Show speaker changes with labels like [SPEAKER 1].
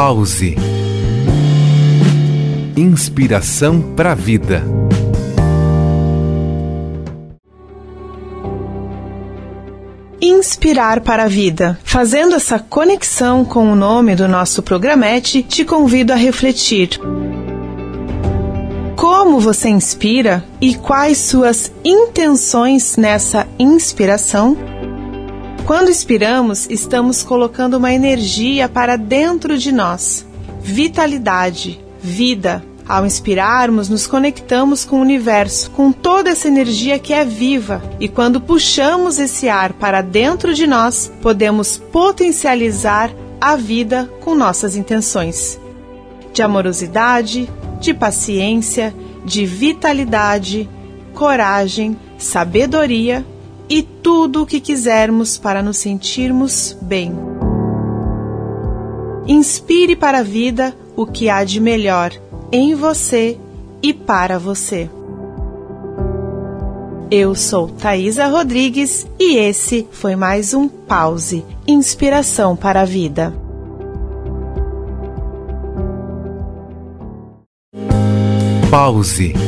[SPEAKER 1] Pause. Inspiração para a vida.
[SPEAKER 2] Inspirar para a Vida. Fazendo essa conexão com o nome do nosso programete, te convido a refletir. Como você inspira e quais suas intenções nessa inspiração? Quando inspiramos, estamos colocando uma energia para dentro de nós, vitalidade, vida. Ao inspirarmos, nos conectamos com o universo, com toda essa energia que é viva, e quando puxamos esse ar para dentro de nós, podemos potencializar a vida com nossas intenções. De amorosidade, de paciência, de vitalidade, coragem, sabedoria e tudo o que quisermos para nos sentirmos bem. Inspire para a vida o que há de melhor em você e para você. Eu sou Thaisa Rodrigues e esse foi mais um Pause Inspiração para a Vida.
[SPEAKER 1] Pause.